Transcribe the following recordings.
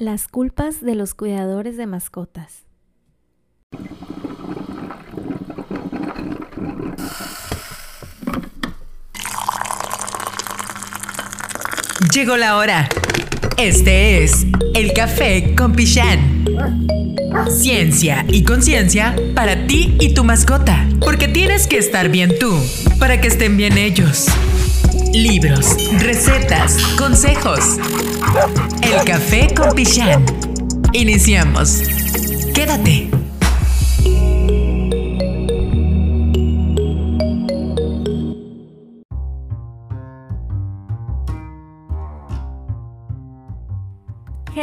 Las culpas de los cuidadores de mascotas. Llegó la hora. Este es el café con Pichán. Ciencia y conciencia para ti y tu mascota. Porque tienes que estar bien tú para que estén bien ellos. Libros, recetas, consejos. El café con Pichán. Iniciamos. Quédate.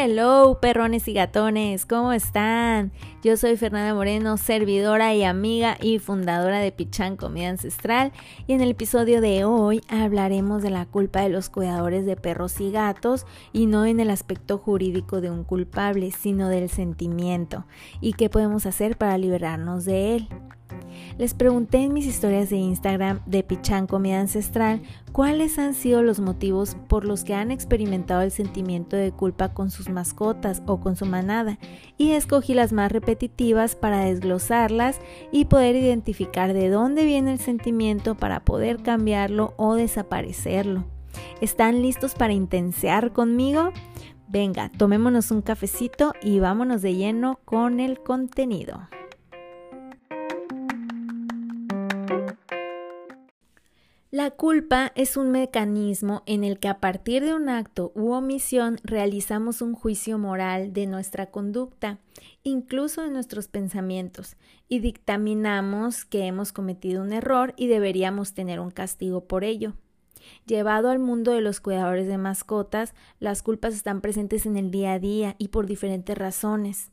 Hello, perrones y gatones, ¿cómo están? Yo soy Fernanda Moreno, servidora y amiga y fundadora de Pichán Comida Ancestral y en el episodio de hoy hablaremos de la culpa de los cuidadores de perros y gatos y no en el aspecto jurídico de un culpable, sino del sentimiento y qué podemos hacer para liberarnos de él. Les pregunté en mis historias de Instagram de Pichán Comida Ancestral cuáles han sido los motivos por los que han experimentado el sentimiento de culpa con sus mascotas o con su manada y escogí las más repetitivas para desglosarlas y poder identificar de dónde viene el sentimiento para poder cambiarlo o desaparecerlo. ¿Están listos para intensear conmigo? Venga, tomémonos un cafecito y vámonos de lleno con el contenido. La culpa es un mecanismo en el que a partir de un acto u omisión realizamos un juicio moral de nuestra conducta, incluso de nuestros pensamientos, y dictaminamos que hemos cometido un error y deberíamos tener un castigo por ello. Llevado al mundo de los cuidadores de mascotas, las culpas están presentes en el día a día y por diferentes razones.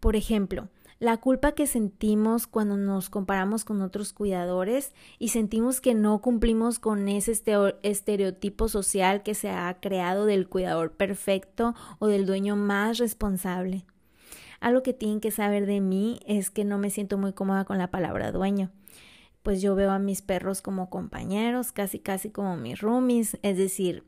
Por ejemplo, la culpa que sentimos cuando nos comparamos con otros cuidadores y sentimos que no cumplimos con ese estereotipo social que se ha creado del cuidador perfecto o del dueño más responsable. Algo que tienen que saber de mí es que no me siento muy cómoda con la palabra dueño. Pues yo veo a mis perros como compañeros, casi casi como mis roomies, es decir,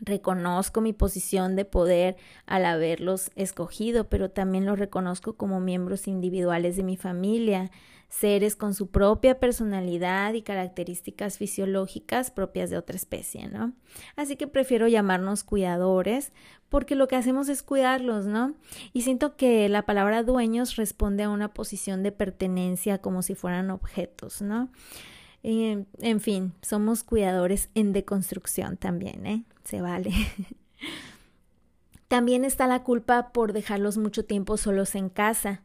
Reconozco mi posición de poder al haberlos escogido, pero también los reconozco como miembros individuales de mi familia, seres con su propia personalidad y características fisiológicas propias de otra especie, ¿no? Así que prefiero llamarnos cuidadores porque lo que hacemos es cuidarlos, ¿no? Y siento que la palabra dueños responde a una posición de pertenencia como si fueran objetos, ¿no? En fin, somos cuidadores en deconstrucción también, ¿eh? Se vale. también está la culpa por dejarlos mucho tiempo solos en casa.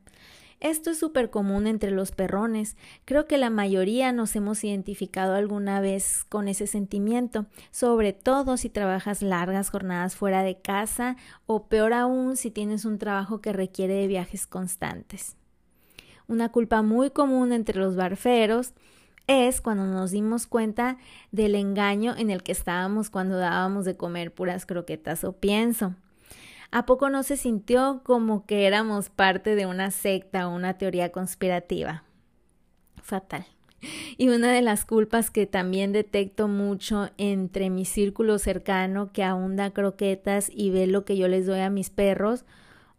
Esto es súper común entre los perrones. Creo que la mayoría nos hemos identificado alguna vez con ese sentimiento, sobre todo si trabajas largas jornadas fuera de casa o peor aún si tienes un trabajo que requiere de viajes constantes. Una culpa muy común entre los barferos es cuando nos dimos cuenta del engaño en el que estábamos cuando dábamos de comer puras croquetas o pienso. ¿A poco no se sintió como que éramos parte de una secta o una teoría conspirativa? Fatal. Y una de las culpas que también detecto mucho entre mi círculo cercano que aún croquetas y ve lo que yo les doy a mis perros,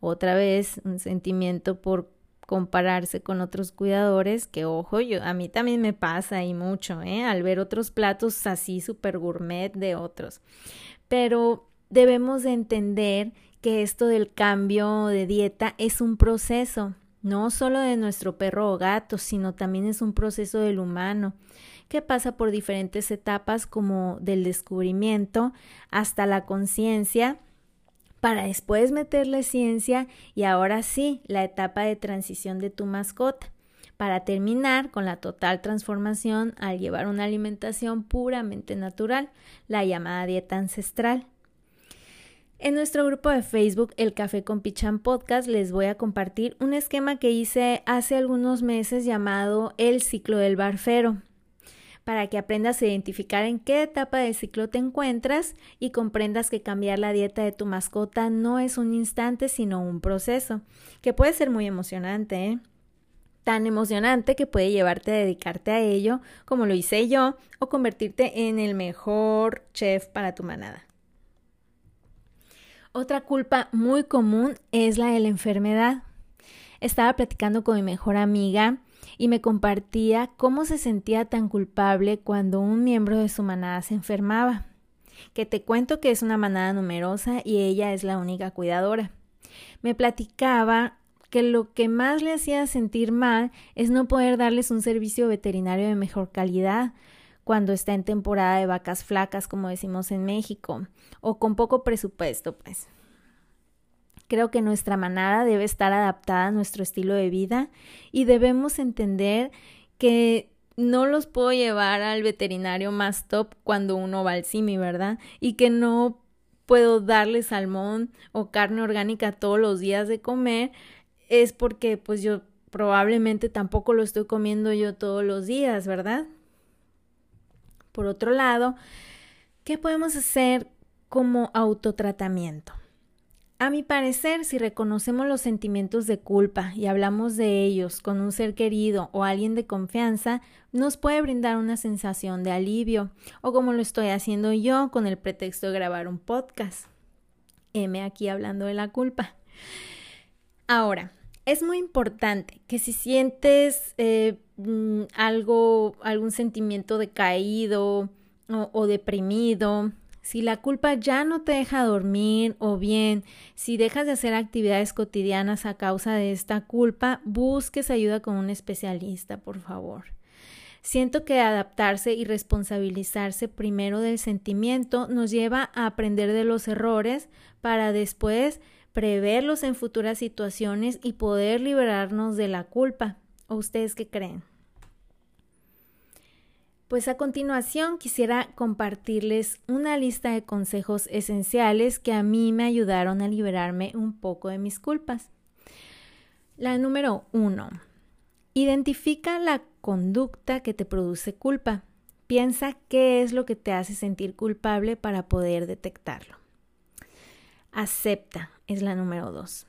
otra vez un sentimiento por compararse con otros cuidadores, que ojo, yo, a mí también me pasa y mucho, ¿eh? Al ver otros platos así super gourmet de otros. Pero debemos de entender que esto del cambio de dieta es un proceso, no solo de nuestro perro o gato, sino también es un proceso del humano, que pasa por diferentes etapas como del descubrimiento hasta la conciencia para después meterle ciencia y ahora sí, la etapa de transición de tu mascota, para terminar con la total transformación al llevar una alimentación puramente natural, la llamada dieta ancestral. En nuestro grupo de Facebook, El Café con Pichan Podcast, les voy a compartir un esquema que hice hace algunos meses llamado El ciclo del barfero para que aprendas a identificar en qué etapa del ciclo te encuentras y comprendas que cambiar la dieta de tu mascota no es un instante, sino un proceso, que puede ser muy emocionante, ¿eh? tan emocionante que puede llevarte a dedicarte a ello, como lo hice yo, o convertirte en el mejor chef para tu manada. Otra culpa muy común es la de la enfermedad. Estaba platicando con mi mejor amiga y me compartía cómo se sentía tan culpable cuando un miembro de su manada se enfermaba. Que te cuento que es una manada numerosa y ella es la única cuidadora. Me platicaba que lo que más le hacía sentir mal es no poder darles un servicio veterinario de mejor calidad cuando está en temporada de vacas flacas, como decimos en México, o con poco presupuesto, pues. Creo que nuestra manada debe estar adaptada a nuestro estilo de vida y debemos entender que no los puedo llevar al veterinario más top cuando uno va al CIMI, ¿verdad? Y que no puedo darle salmón o carne orgánica todos los días de comer es porque pues yo probablemente tampoco lo estoy comiendo yo todos los días, ¿verdad? Por otro lado, ¿qué podemos hacer como autotratamiento? A mi parecer, si reconocemos los sentimientos de culpa y hablamos de ellos con un ser querido o alguien de confianza, nos puede brindar una sensación de alivio, o como lo estoy haciendo yo con el pretexto de grabar un podcast. M aquí hablando de la culpa. Ahora, es muy importante que si sientes eh, mm, algo, algún sentimiento decaído o, o deprimido, si la culpa ya no te deja dormir o bien si dejas de hacer actividades cotidianas a causa de esta culpa, busques ayuda con un especialista, por favor. Siento que adaptarse y responsabilizarse primero del sentimiento nos lleva a aprender de los errores para después preverlos en futuras situaciones y poder liberarnos de la culpa. ¿O ustedes qué creen? Pues a continuación quisiera compartirles una lista de consejos esenciales que a mí me ayudaron a liberarme un poco de mis culpas. La número uno. Identifica la conducta que te produce culpa. Piensa qué es lo que te hace sentir culpable para poder detectarlo. Acepta es la número dos.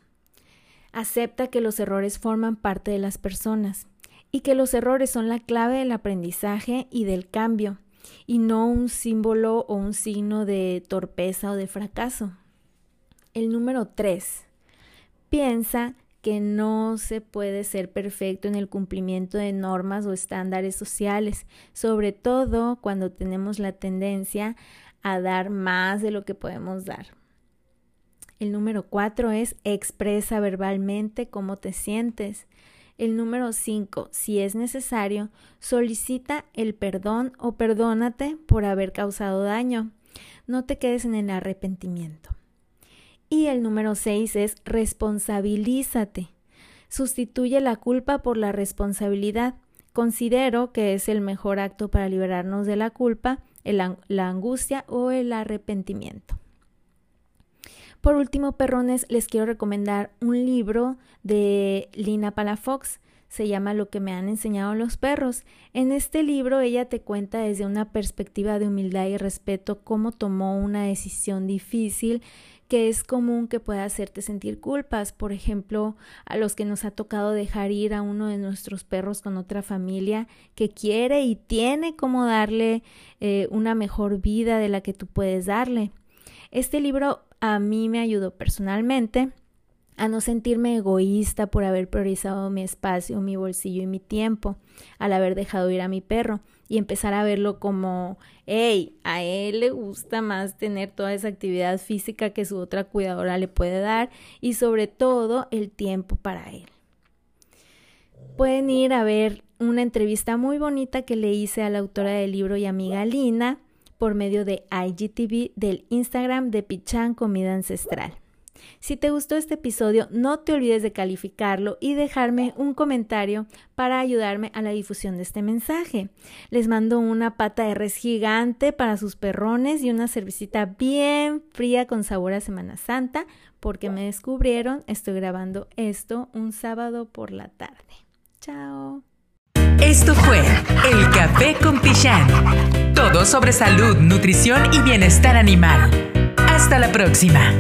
Acepta que los errores forman parte de las personas y que los errores son la clave del aprendizaje y del cambio, y no un símbolo o un signo de torpeza o de fracaso. El número tres, piensa que no se puede ser perfecto en el cumplimiento de normas o estándares sociales, sobre todo cuando tenemos la tendencia a dar más de lo que podemos dar. El número cuatro es expresa verbalmente cómo te sientes. El número 5, si es necesario, solicita el perdón o perdónate por haber causado daño. No te quedes en el arrepentimiento. Y el número 6 es responsabilízate. Sustituye la culpa por la responsabilidad. Considero que es el mejor acto para liberarnos de la culpa, la angustia o el arrepentimiento. Por último, perrones, les quiero recomendar un libro de Lina Palafox. Se llama Lo que me han enseñado los perros. En este libro ella te cuenta desde una perspectiva de humildad y respeto cómo tomó una decisión difícil que es común que pueda hacerte sentir culpas. Por ejemplo, a los que nos ha tocado dejar ir a uno de nuestros perros con otra familia que quiere y tiene cómo darle eh, una mejor vida de la que tú puedes darle. Este libro a mí me ayudó personalmente a no sentirme egoísta por haber priorizado mi espacio, mi bolsillo y mi tiempo, al haber dejado ir a mi perro y empezar a verlo como, hey, a él le gusta más tener toda esa actividad física que su otra cuidadora le puede dar y sobre todo el tiempo para él. Pueden ir a ver una entrevista muy bonita que le hice a la autora del libro y amiga Lina por medio de IGTV del Instagram de Pichán Comida Ancestral. Si te gustó este episodio, no te olvides de calificarlo y dejarme un comentario para ayudarme a la difusión de este mensaje. Les mando una pata de res gigante para sus perrones y una cervecita bien fría con sabor a Semana Santa, porque me descubrieron, estoy grabando esto un sábado por la tarde. Chao. Esto fue El Café con Pichán. Todo sobre salud, nutrición y bienestar animal. Hasta la próxima.